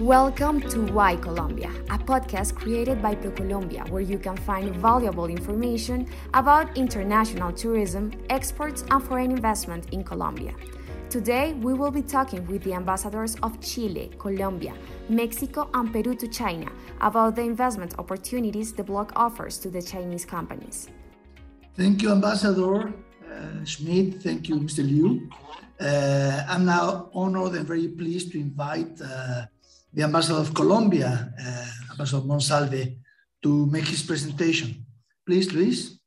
Welcome to Why Colombia, a podcast created by ProColombia, where you can find valuable information about international tourism, exports, and foreign investment in Colombia. Today, we will be talking with the ambassadors of Chile, Colombia, Mexico, and Peru to China about the investment opportunities the bloc offers to the Chinese companies. Thank you, Ambassador uh, Schmidt. Thank you, Mr. Liu. Uh, I'm now honored and very pleased to invite uh, the ambassador of Colombia, uh, Ambassador Monsalve, to make his presentation. Please, Luis.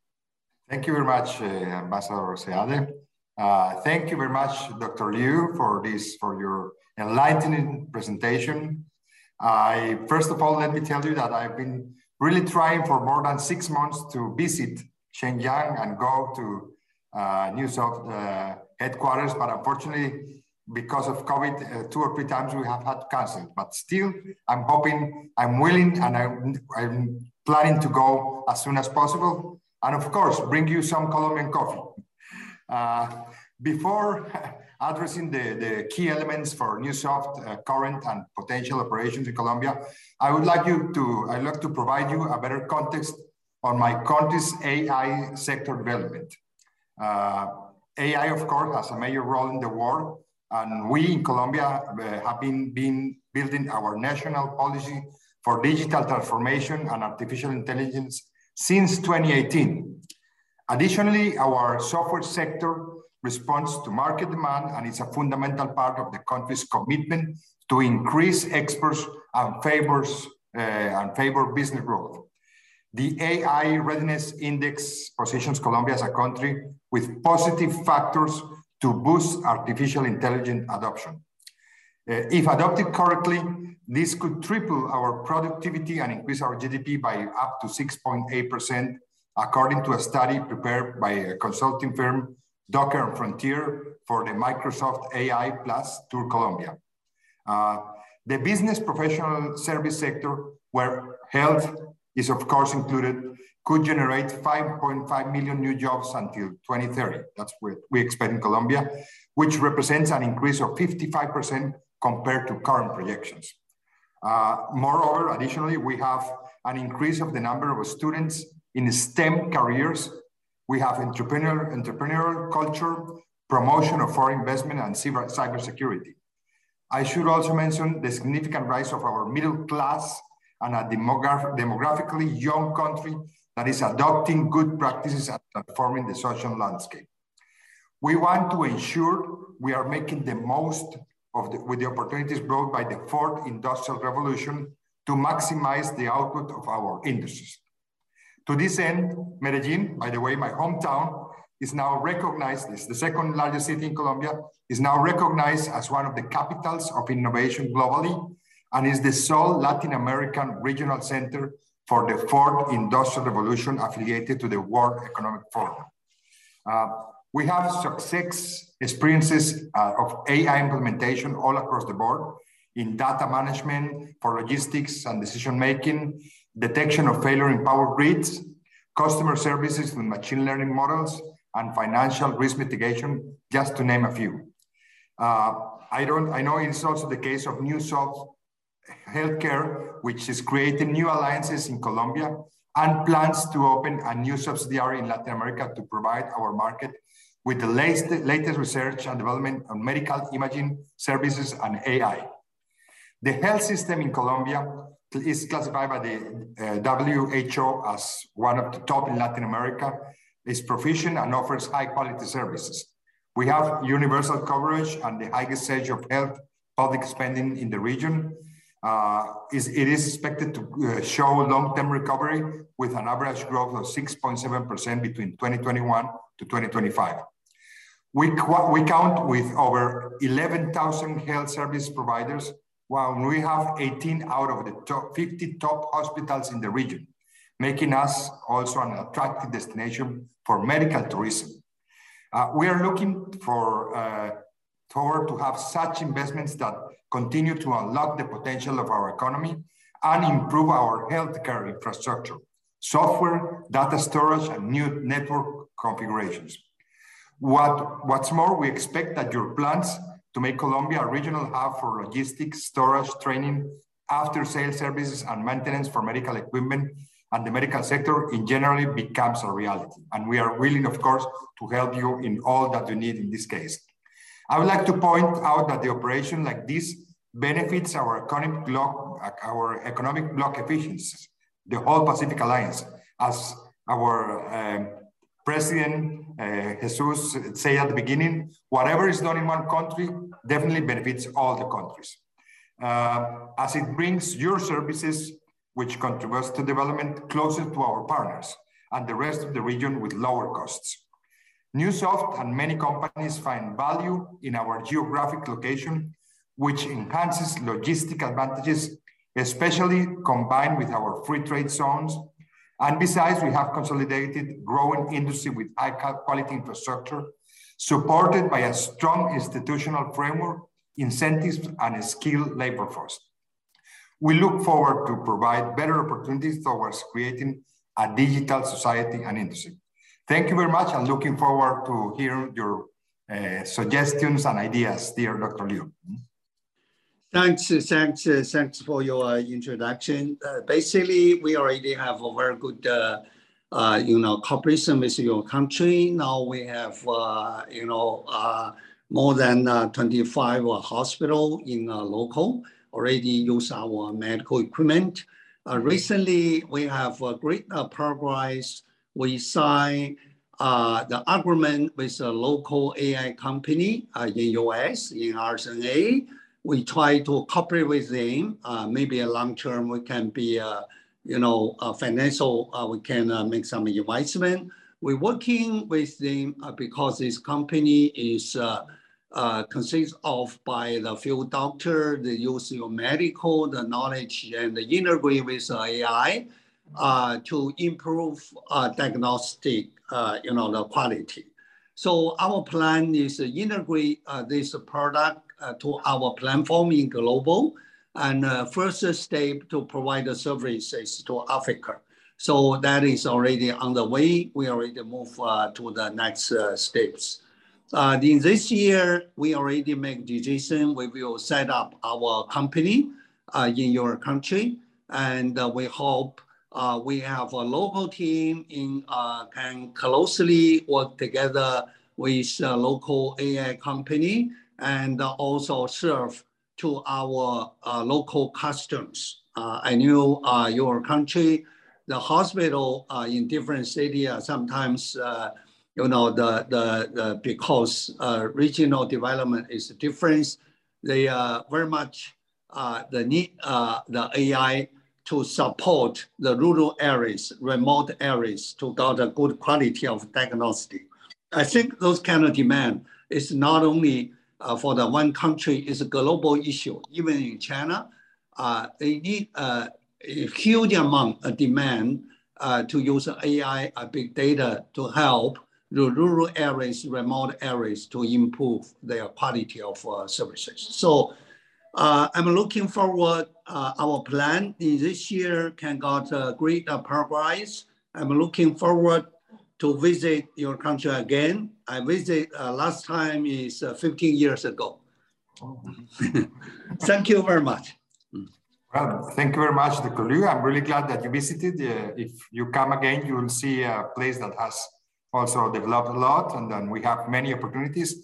Thank you very much, uh, Ambassador Seade. Uh, thank you very much, Dr. Liu, for this, for your enlightening presentation. I first of all, let me tell you that I've been really trying for more than six months to visit Shenyang and go to uh, Neusoft uh, headquarters, but unfortunately, because of COVID, uh, two or three times we have had to cancel. But still, I'm hoping, I'm willing, and I'm, I'm planning to go as soon as possible. And of course, bring you some Colombian coffee. Uh, before addressing the, the key elements for Neusoft uh, current and potential operations in Colombia, I would like you to, I'd like to provide you a better context on my country's AI sector development. Uh, AI, of course, has a major role in the world, and we in Colombia uh, have been, been building our national policy for digital transformation and artificial intelligence since 2018. Additionally, our software sector responds to market demand and is a fundamental part of the country's commitment to increase exports and favors uh, and favor business growth. The AI Readiness Index positions Colombia as a country with positive factors to boost artificial intelligence adoption. Uh, if adopted correctly, this could triple our productivity and increase our GDP by up to 6.8%, according to a study prepared by a consulting firm, Docker and Frontier, for the Microsoft AI Plus Tour Colombia. Uh, the business professional service sector, where health is of course included, could generate 5.5 million new jobs until 2030. That's what we expect in Colombia, which represents an increase of 55% compared to current projections. Uh, moreover, additionally, we have an increase of the number of students in STEM careers. We have entrepreneurial, entrepreneurial culture, promotion of foreign investment, and cyber, cybersecurity. I should also mention the significant rise of our middle class and a demograph demographically young country that is adopting good practices and transforming the social landscape. We want to ensure we are making the most of the, with the opportunities brought by the fourth industrial revolution to maximize the output of our industries. To this end, Medellin, by the way, my hometown, is now recognized, as the second largest city in Colombia, is now recognized as one of the capitals of innovation globally and is the sole Latin American regional center for the fourth industrial revolution affiliated to the World Economic Forum. Uh, we have success experiences uh, of AI implementation all across the board in data management, for logistics and decision-making, detection of failure in power grids, customer services with machine learning models, and financial risk mitigation, just to name a few. Uh, I, don't, I know it's also the case of Neusoft Healthcare, which is creating new alliances in Colombia and plans to open a new subsidiary in Latin America to provide our market with the latest, latest research and development on medical imaging services and AI. The health system in Colombia is classified by the uh, WHO as one of the top in Latin America, is proficient and offers high quality services. We have universal coverage and the highest stage of health public spending in the region, uh, is, it is expected to uh, show long-term recovery with an average growth of 6.7% between 2021 to 2025. We, we count with over 11,000 health service providers, while we have 18 out of the top 50 top hospitals in the region, making us also an attractive destination for medical tourism. Uh, we are looking for uh, toward to have such investments that continue to unlock the potential of our economy and improve our healthcare infrastructure, software, data storage, and new network configurations. What, what's more, we expect that your plans to make Colombia a regional hub for logistics, storage, training, after sales services and maintenance for medical equipment and the medical sector in generally becomes a reality. And we are willing, of course, to help you in all that you need in this case. I would like to point out that the operation like this benefits our economic bloc, our economic bloc efficiencies, the whole Pacific Alliance, as our um, President uh, Jesus said at the beginning, whatever is done in one country definitely benefits all the countries. Uh, as it brings your services, which contributes to development closer to our partners and the rest of the region with lower costs. Neusoft and many companies find value in our geographic location, which enhances logistic advantages, especially combined with our free trade zones. And besides, we have consolidated growing industry with high quality infrastructure, supported by a strong institutional framework, incentives, and a skilled labor force. We look forward to provide better opportunities towards creating a digital society and industry. Thank you very much. I'm looking forward to hear your uh, suggestions and ideas, dear Dr. Liu. Thanks, thanks, thanks for your introduction. Uh, basically, we already have a very good, uh, uh, you know, cooperation with your country. Now we have, uh, you know, uh, more than uh, 25 hospital in local already use our medical equipment. recently, we have a great progress. We signed the agreement with a local AI company in US, in RSNA we try to cooperate with them. Uh, maybe a long term we can be, uh, you know, financial. Uh, we can uh, make some investment. We're working with them uh, because this company is uh, consists of by the field doctor, the use your medical, the knowledge, and the integrate with AI Uh, to improve uh, diagnostic, uh, you know, the quality. So our plan is to integrate this product uh, to our platform in global and uh, first step to provide the services to Africa. So that is already on the way. We already move uh, to the next steps. in this year, we already make decision. We will set up our company in your country, and we hope uh, we have a local team in uh, can closely work together with local AI company and also serve to our uh, local customers. Uh, I knew uh, your country, the hospital in different cities sometimes you know, the, the, the because regional development is different, they very much the need the AI to support the rural areas, remote areas to get a good quality of diagnostic. I think those kind of demand is not only uh, for the one country it's a global issue. Even in China, uh, they need uh, a huge amount of demand uh, to use AI, uh, big data to help the rural areas, remote areas to improve their quality of uh, services. So I'm looking forward, our plan in this year can got great progress. I'm looking forward to visit your country again. I visit uh, last time is uh, 15 years ago. thank you very much. Well, thank you very much, Dr. Liu. I'm really glad that you visited. Uh, if you come again, you will see a place that has also developed a lot, and then we have many opportunities.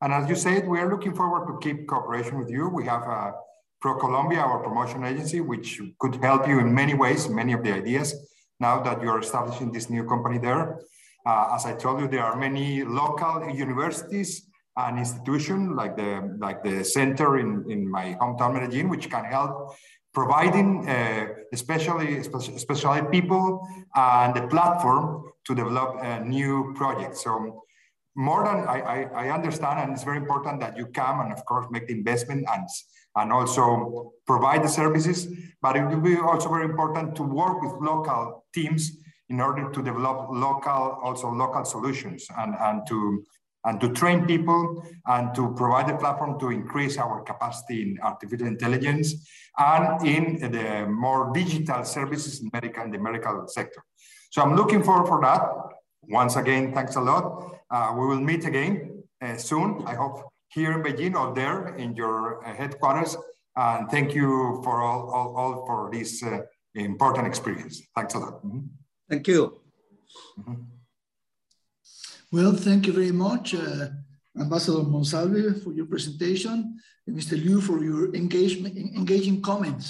And as you said, we are looking forward to keep cooperation with you. We have a Pro Colombia, our promotion agency, which could help you in many ways, many of the ideas now that you're establishing this new company there. Uh, as I told you, there are many local universities and institutions like the like the center in, in my hometown Medellin, which can help providing uh, especially especially people and the platform to develop a new project. So more than I, I, I, understand, and it's very important that you come and of course make the investment and and also provide the services. But it will be also very important to work with local teams in order to develop local, also local solutions and, and to and to train people and to provide a platform to increase our capacity in artificial intelligence and in the more digital services in medical in the medical sector. So I'm looking forward for that. Once again, thanks a lot. Uh, we will meet again uh, soon. I hope here in Beijing or there in your uh, headquarters. And thank you for all, all, all for this uh, important experience. Thanks a lot. Mm -hmm. Thank you. Mm -hmm. Well, thank you very much, uh, Ambassador Monsalve, for your presentation, and Mr. Liu for your engagement, engaging comments.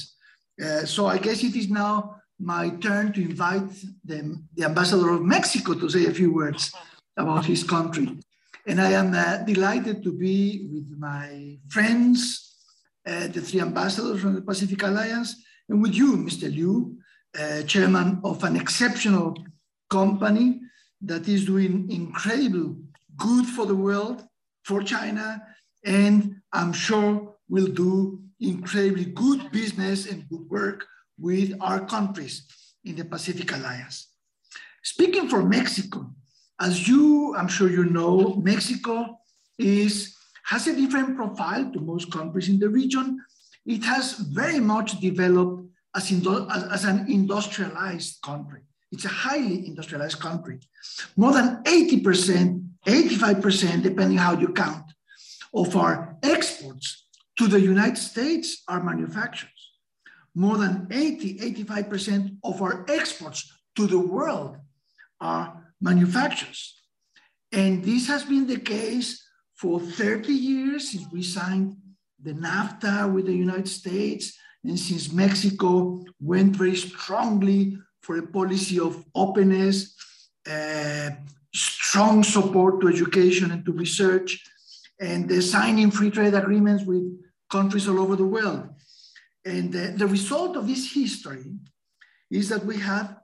Uh, so I guess it is now my turn to invite the, the ambassador of Mexico to say a few words about his country. And I am uh, delighted to be with my friends, uh, the three ambassadors from the Pacific Alliance, and with you, Mr. Liu, uh, chairman of an exceptional company that is doing incredible good for the world, for China, and I'm sure will do incredibly good business and good work with our countries in the Pacific Alliance. Speaking for Mexico, as you, I'm sure you know, Mexico is, has a different profile to most countries in the region. It has very much developed as, as, as an industrialized country. It's a highly industrialized country. More than 80%, 85%, depending how you count, of our exports to the United States are manufactures. More than 80, 85% of our exports to the world are manufacturers. And this has been the case for 30 years since we signed the NAFTA with the United States and since Mexico went very strongly for a policy of openness, uh, strong support to education and to research, and uh, signing free trade agreements with countries all over the world. And the result of this history is that we have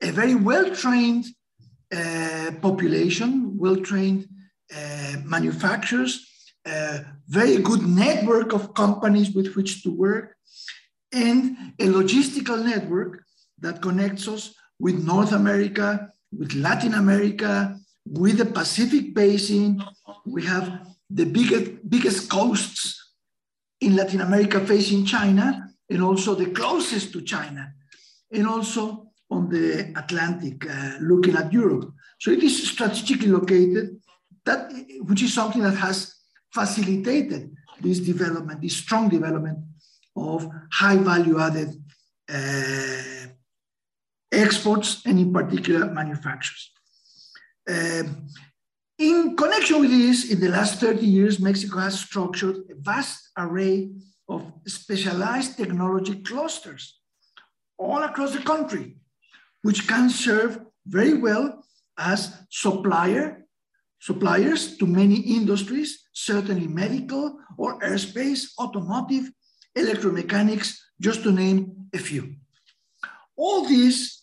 a very well-trained uh, population, well-trained uh, manufacturers, a very good network of companies with which to work, and a logistical network that connects us with North America, with Latin America, with the Pacific Basin. We have the biggest, biggest coasts in Latin America facing China, and also the closest to China, and also on the Atlantic, uh, looking at Europe. So it is strategically located, that, which is something that has facilitated this development, this strong development of high value added uh, exports and in particular manufacturers. Um, in connection with this, in the last 30 years, Mexico has structured a vast array of specialized technology clusters all across the country which can serve very well as supplier, suppliers to many industries, certainly medical or airspace, automotive, electromechanics, just to name a few. All this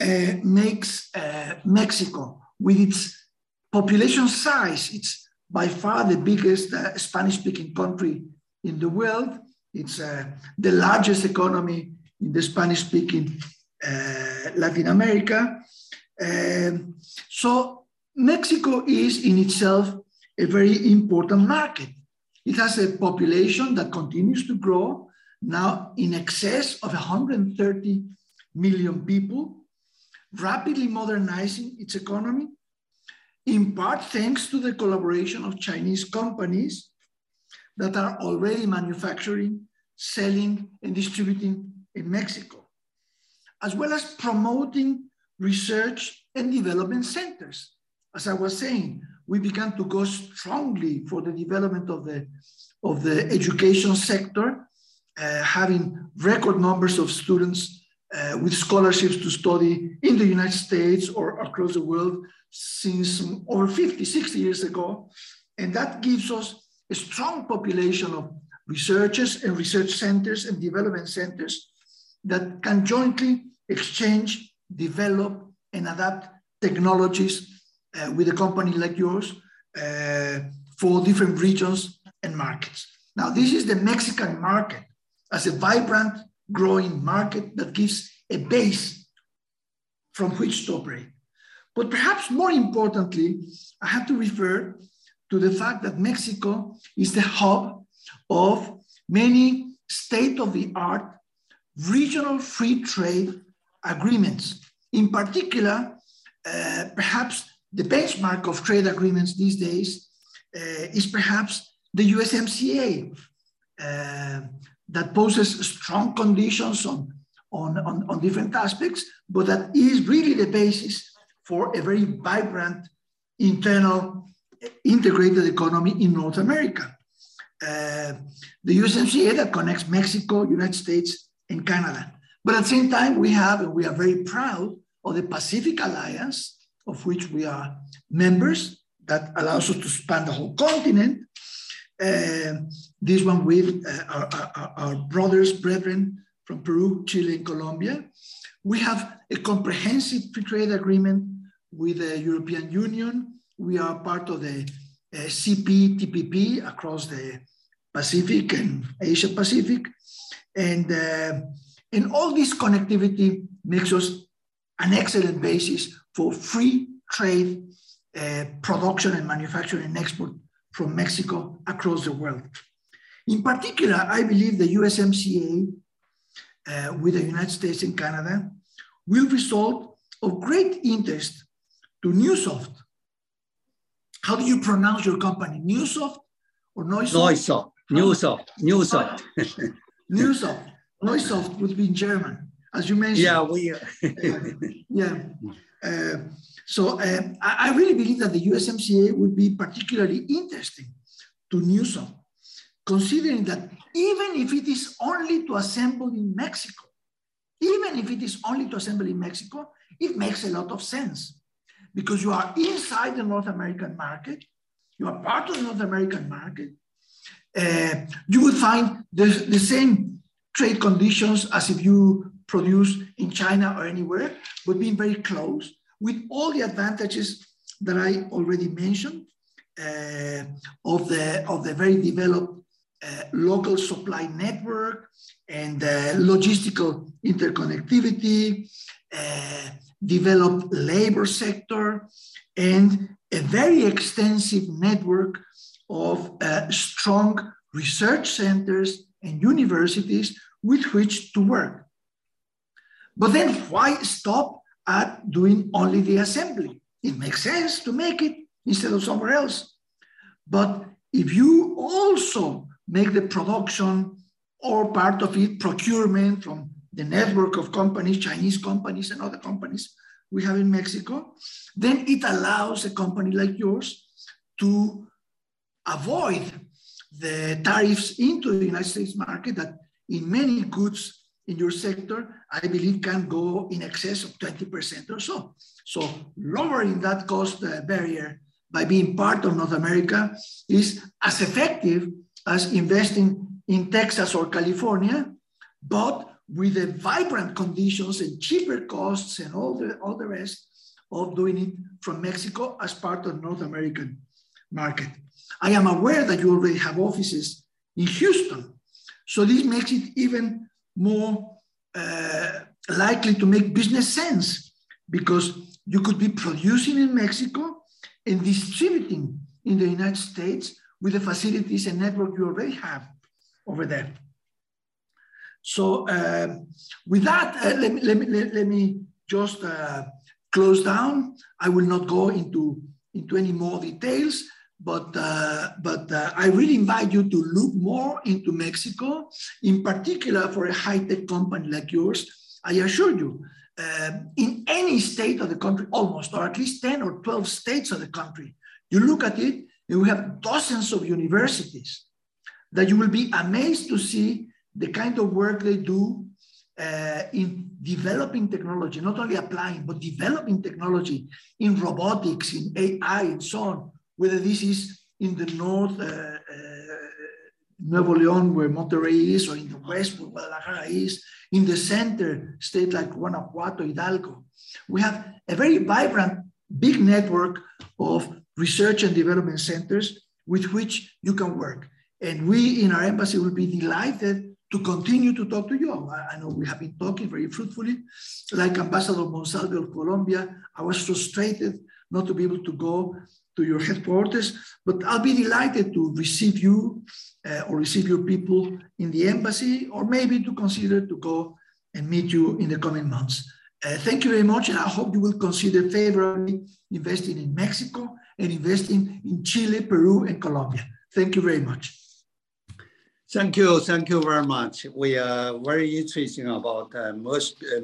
uh, makes uh, Mexico, with its population size, it's by far the biggest uh, Spanish-speaking country in the world. It's uh, the largest economy in the Spanish-speaking Latin America. Um, so Mexico is in itself a very important market. It has a population that continues to grow, now in excess of 130 million people, rapidly modernizing its economy, in part thanks to the collaboration of Chinese companies that are already manufacturing, selling, and distributing in Mexico as well as promoting research and development centers. As I was saying, we began to go strongly for the development of the, of the education sector, uh, having record numbers of students uh, with scholarships to study in the United States or across the world since over 50, 60 years ago. And that gives us a strong population of researchers and research centers and development centers that can jointly exchange, develop, and adapt technologies uh, with a company like yours uh, for different regions and markets. Now, this is the Mexican market as a vibrant, growing market that gives a base from which to operate. But perhaps more importantly, I have to refer to the fact that Mexico is the hub of many state of the art regional free trade agreements. In particular, uh, perhaps the benchmark of trade agreements these days uh, is perhaps the USMCA uh, that poses strong conditions on, on, on, on different aspects, but that is really the basis for a very vibrant internal integrated economy in North America. Uh, the USMCA that connects Mexico, United States, and Canada. But at the same time, we have, we are very proud of the Pacific Alliance, of which we are members, that allows us to span the whole continent. Uh, this one with uh, our, our, our, brothers, brethren from Peru, Chile, and Colombia. We have a comprehensive free trade agreement with the European Union. We are part of the uh, CPTPP across the Pacific and Asia Pacific. And, uh, and all this connectivity makes us an excellent basis for free trade, uh, production and manufacturing and export from Mexico across the world. In particular, I believe the USMCA uh, with the United States and Canada will result of great interest to Neusoft. How do you pronounce your company? Neusoft or Neusoft? Neusoft. Neusoft. Neusoft. Neusoft. Neusoft would be in German, as you mentioned. Yeah, we. uh, yeah. Uh, so uh, I, I, really believe that the USMCA would be particularly interesting to Neusoft, considering that even if it is only to assemble in Mexico, even if it is only to assemble in Mexico, it makes a lot of sense because you are inside the North American market, you are part of the North American market. Uh, you will find the, the same trade conditions as if you produce in China or anywhere, but being very close with all the advantages that I already mentioned uh, of, the, of the very developed uh, local supply network and uh, logistical interconnectivity, uh, developed labor sector, and a very extensive network of uh, strong research centers and universities with which to work. But then why stop at doing only the assembly? It makes sense to make it instead of somewhere else. But if you also make the production or part of it procurement from the network of companies, Chinese companies and other companies we have in Mexico, then it allows a company like yours to avoid the tariffs into the United States market that in many goods in your sector, I believe can go in excess of 20% or so. So lowering that cost uh, barrier by being part of North America is as effective as investing in Texas or California, but with the vibrant conditions and cheaper costs and all the, all the rest of doing it from Mexico as part of North American market. I am aware that you already have offices in Houston. So this makes it even more uh, likely to make business sense because you could be producing in Mexico and distributing in the United States with the facilities and network you already have over there. So um, with that, uh, let, me, let, me, let me just uh, close down. I will not go into, into any more details, but, uh, but uh, I really invite you to look more into Mexico, in particular for a high-tech company like yours. I assure you, uh, in any state of the country, almost, or at least 10 or 12 states of the country, you look at it, and we have dozens of universities that you will be amazed to see the kind of work they do uh, in developing technology, not only applying, but developing technology in robotics, in AI, and so on, whether this is in the north, uh, uh, Nuevo León, where Monterrey is, or in the west, where Guadalajara is, in the center, state like Guanajuato, Hidalgo. We have a very vibrant, big network of research and development centers with which you can work. And we in our embassy will be delighted to continue to talk to you. I, know we have been talking very fruitfully. Like Ambassador Monsalve of Colombia, I was frustrated not to be able to go to your headquarters, but I'll be delighted to receive you uh, or receive your people in the embassy, or maybe to consider to go and meet you in the coming months. Uh, thank you very much, and I hope you will consider favorably investing in Mexico and investing in Chile, Peru, and Colombia. Thank you very much. Thank you, thank you very much. We are very interested about uh,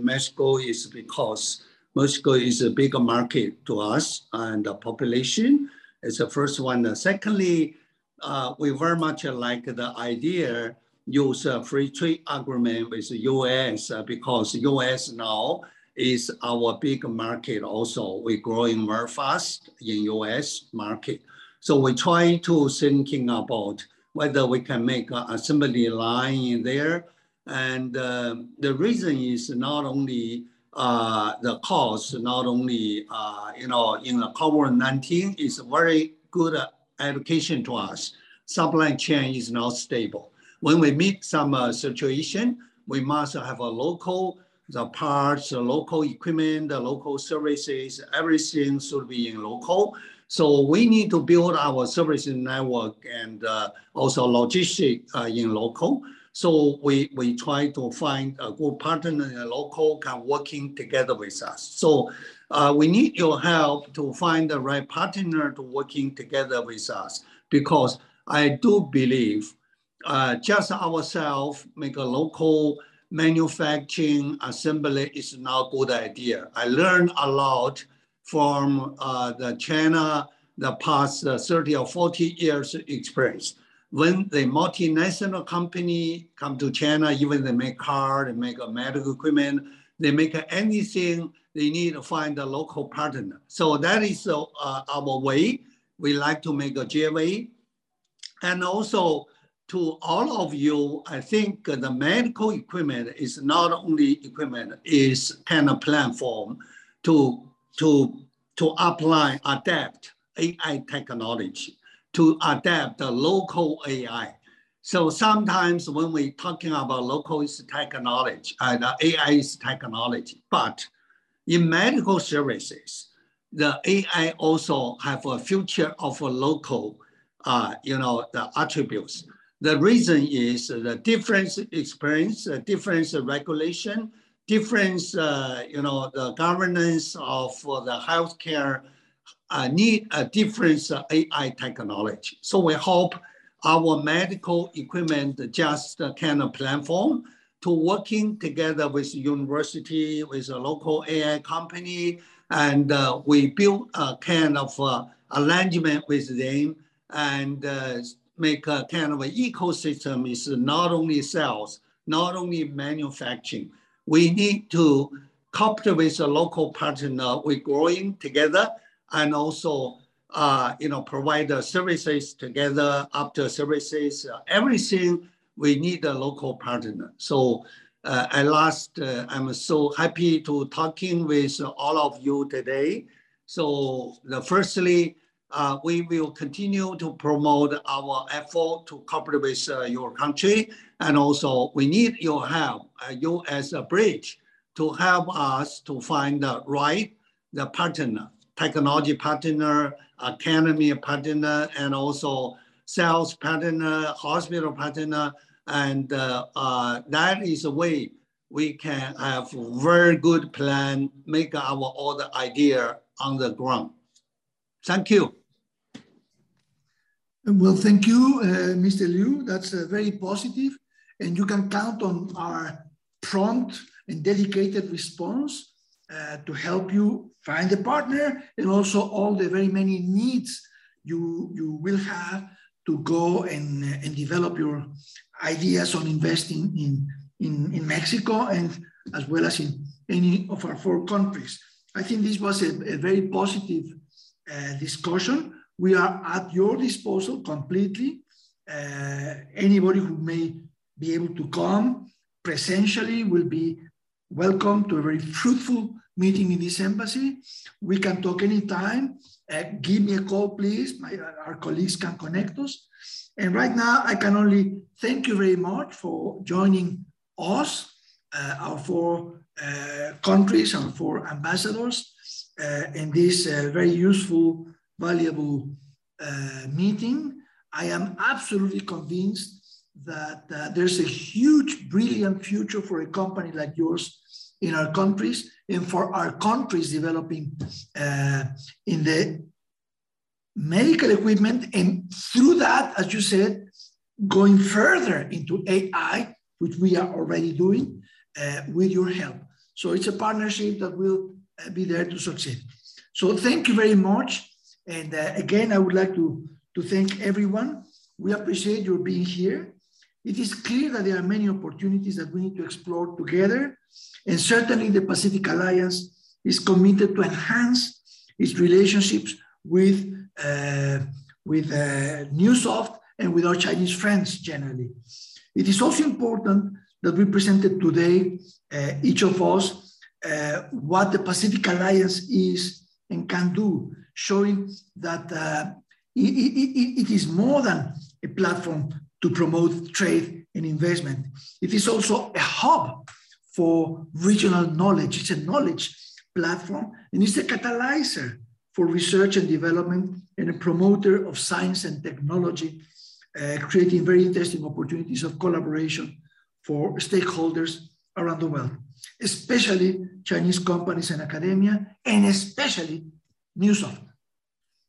Mexico is because Mexico is a bigger market to us and the population is the first one. Secondly, uh, we very much like the idea use a free trade agreement with the US uh, because US now is our big market also. We're growing very fast in US market. So we try to thinking about whether we can make an assembly line in there. And uh, the reason is not only uh, the cost, not only, uh, you know, in the COVID-19 is a very good education to us. Supply chain is not stable. When we meet some uh, situation, we must have a local, the parts, the local equipment, the local services, everything should be in local. So we need to build our services network and uh, also logistics uh, in local. So we, we try to find a good partner in local can working together with us. So uh, we need your help to find the right partner to working together with us because I do believe uh, just ourselves make a local manufacturing assembly is not a good idea. I learned a lot from uh, the China, the past uh, 30 or 40 years experience. When the multinational company come to China, even they make car, they make a medical equipment, they make anything, they need to find a local partner. So that is uh, our way. We like to make a JV. And also to all of you, I think the medical equipment is not only equipment, is kind of platform to to, to apply, adapt AI technology, to adapt the local AI. So sometimes when we're talking about local is technology, and uh, AI is technology, but in medical services, the AI also have a future of a local, uh, you know, the attributes. The reason is the different experience, the difference regulation, different, uh, you know, the governance of the healthcare uh, need a different uh, AI technology. So we hope our medical equipment just uh, kind of platform to working together with university, with a local AI company, and uh, we build a kind of uh, arrangement with them and uh, make a kind of an ecosystem is not only sales, not only manufacturing, we need to cooperate with a local partner. We're growing together and also, uh, you know, provide the services together, after services, uh, everything. We need a local partner. So uh, at last, uh, I'm so happy to talking with all of you today. So the firstly, uh, we will continue to promote our effort to cooperate with uh, your country. And also we need your help, you as a bridge to help us to find the right the partner, technology partner, academy partner, and also sales partner, hospital partner. And uh, uh, that is a way we can have very good plan, make our all the idea on the ground. Thank you. Well, thank you, uh, Mr. Liu. That's uh, very positive, and you can count on our prompt and dedicated response uh, to help you find a partner and also all the very many needs you, you will have to go and, and develop your ideas on investing in, in, in Mexico and as well as in any of our four countries. I think this was a, a very positive uh, discussion we are at your disposal completely. Uh, anybody who may be able to come presentially will be welcome to a very fruitful meeting in this embassy. We can talk anytime. Uh, give me a call, please. My, our colleagues can connect us. And right now, I can only thank you very much for joining us, uh, our four uh, countries, our four ambassadors, uh, in this uh, very useful valuable uh, meeting. I am absolutely convinced that there's a huge, brilliant future for a company like yours in our countries and for our countries developing uh, in the medical equipment, and through that, as you said, going further into AI, which we are already doing uh, with your help. So it's a partnership that will uh, be there to succeed. So thank you very much. And uh, again, I would like to, to thank everyone. We appreciate your being here. It is clear that there are many opportunities that we need to explore together. And certainly the Pacific Alliance is committed to enhance its relationships with, uh, with uh, Neusoft and with our Chinese friends generally. It is also important that we presented today, uh, each of us, uh, what the Pacific Alliance is and can do, showing that uh, it, it, it is more than a platform to promote trade and investment. It is also a hub for regional knowledge. It's a knowledge platform and it's a catalyzer for research and development and a promoter of science and technology, uh, creating very interesting opportunities of collaboration for stakeholders around the world, especially Chinese companies and academia, and especially Neusoft.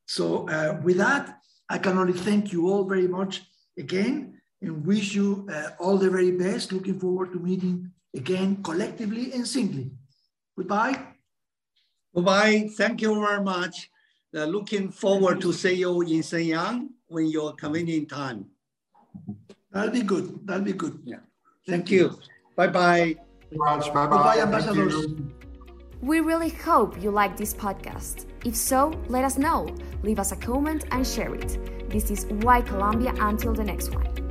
So uh, with that, I can only thank you all very much again and wish you uh, all the very best. Looking forward to meeting again collectively and singly. Goodbye. Goodbye. Thank you very much. Uh, looking forward to see you in Shenyang when you're convenient time. That'll be good. That'll be good. Yeah. Thank you. Bye-bye. Bye bye, ambassadors. We really hope you like this podcast. If so, let us know. Leave us a comment and share it. This is Why Colombia until the next one.